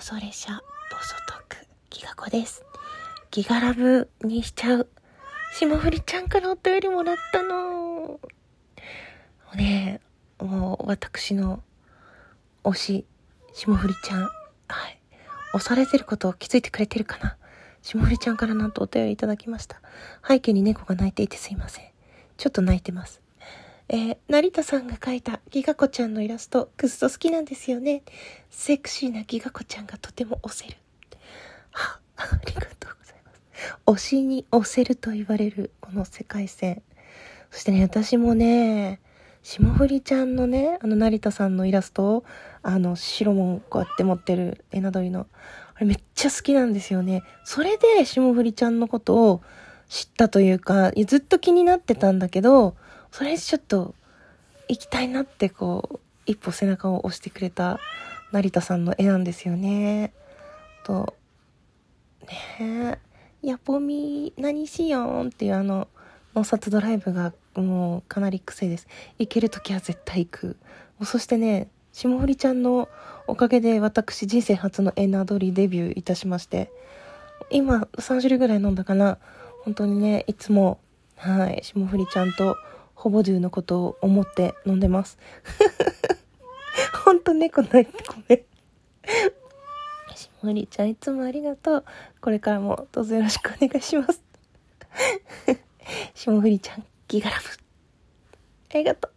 それ者、ボソトク、ギガ子です。ギガラブにしちゃう。霜降りちゃんからお便りもらったの。ね、もう私の推し、霜降りちゃん。はい。押されてることを気づいてくれてるかな霜降りちゃんからなんとお便りいただきました。背景に猫が泣いていてすいません。ちょっと泣いてます。えー、成田さんが描いたギガ子ちゃんのイラスト、くっそ好きなんですよね。セクシーなギガ子ちゃんがとても押せる。は、ありがとうございます。推しに押せると言われるこの世界線。そしてね、私もね、霜降りちゃんのね、あの成田さんのイラストを、あの、白もこうやって持ってるエナドリの、あれめっちゃ好きなんですよね。それで霜降りちゃんのことを知ったというか、ずっと気になってたんだけど、それちょっと行きたいなってこう、一歩背中を押してくれた成田さんの絵なんですよね。と、ねえ、やぽみ何しよんっていうあの、脳札ドライブがもうかなり癖です。行けるときは絶対行く。もうそしてね、霜降りちゃんのおかげで私人生初のエナドリデビューいたしまして、今3種類ぐらい飲んだかな。本当にね、いつも、はい、霜降りちゃんとホボドゥのことを思って飲んでます。ほんと猫泣いてごめん。霜降りちゃんいつもありがとう。これからもどうぞよろしくお願いします。しもふりちゃん、ギガラブ。ありがとう。